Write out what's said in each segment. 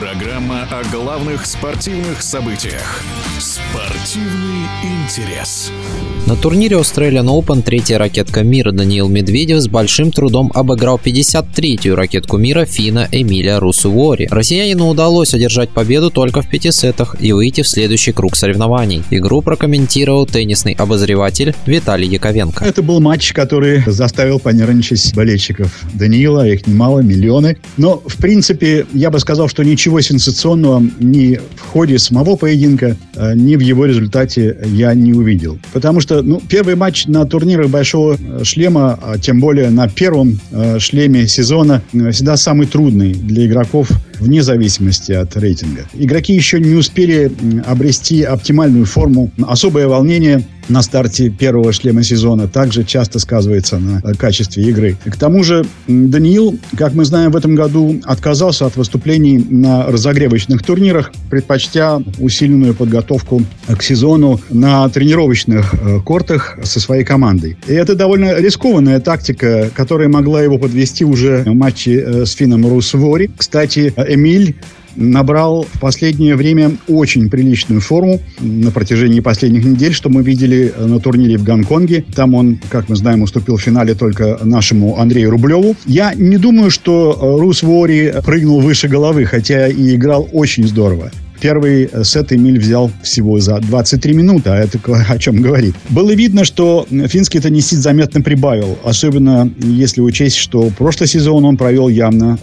Программа о главных спортивных событиях. Спортивный интерес. На турнире Australian Open третья ракетка мира Даниил Медведев с большим трудом обыграл 53-ю ракетку мира фина Эмилия Русувори. Россиянину удалось одержать победу только в пяти сетах и выйти в следующий круг соревнований. Игру прокомментировал теннисный обозреватель Виталий Яковенко. Это был матч, который заставил понервничать болельщиков Даниила, их немало, миллионы. Но, в принципе, я бы сказал, что ничего сенсационного ни в ходе самого поединка, ни в его результате я не увидел. Потому что ну, первый матч на турнирах Большого э, Шлема, а тем более на первом э, шлеме сезона, всегда самый трудный для игроков вне зависимости от рейтинга. Игроки еще не успели обрести оптимальную форму. Особое волнение на старте первого шлема сезона также часто сказывается на качестве игры. К тому же Даниил, как мы знаем, в этом году отказался от выступлений на разогревочных турнирах, предпочтя усиленную подготовку к сезону на тренировочных э, кортах со своей командой. И это довольно рискованная тактика, которая могла его подвести уже в матче э, с Финном Русвори. Кстати, Эмиль набрал в последнее время очень приличную форму на протяжении последних недель, что мы видели на турнире в Гонконге. Там он, как мы знаем, уступил в финале только нашему Андрею Рублеву. Я не думаю, что Рус Вори прыгнул выше головы, хотя и играл очень здорово. Первый э, сет Эмиль взял всего за 23 минуты, а это о чем говорит. Было видно, что финский теннисист заметно прибавил, особенно если учесть, что прошлый сезон он провел явно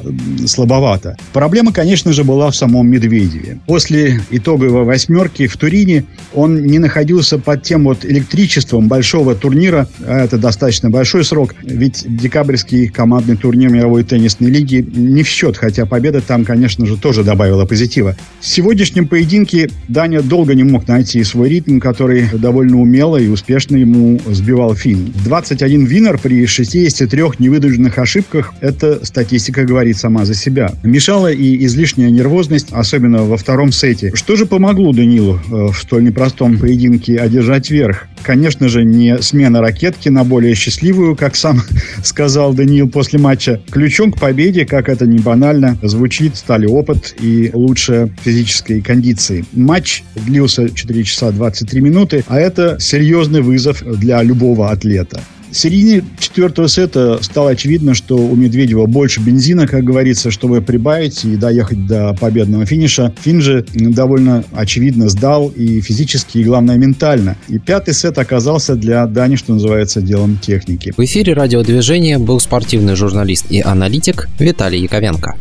слабовато. Проблема, конечно же, была в самом Медведеве. После итоговой восьмерки в Турине он не находился под тем вот электричеством большого турнира, а это достаточно большой срок, ведь декабрьский командный турнир мировой теннисной лиги не в счет, хотя победа там, конечно же, тоже добавила позитива. Сегодня сегодняшнем поединке Даня долго не мог найти свой ритм, который довольно умело и успешно ему сбивал Финн. 21 винер при 63 невыдержанных ошибках – это статистика говорит сама за себя. Мешала и излишняя нервозность, особенно во втором сете. Что же помогло Данилу э, в столь непростом поединке одержать верх? Конечно же, не смена ракетки на более счастливую, как сам сказал Даниил после матча. Ключом к победе, как это не банально, звучит, стали опыт и лучшая физическая своей кондиции. Матч длился 4 часа 23 минуты, а это серьезный вызов для любого атлета. В середине четвертого сета стало очевидно, что у Медведева больше бензина, как говорится, чтобы прибавить и доехать до победного финиша. Фин же довольно очевидно сдал и физически, и, главное, ментально. И пятый сет оказался для Дани, что называется, делом техники. В эфире радиодвижения был спортивный журналист и аналитик Виталий Яковенко.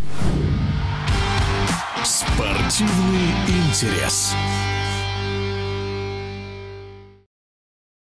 Спортивный интерес.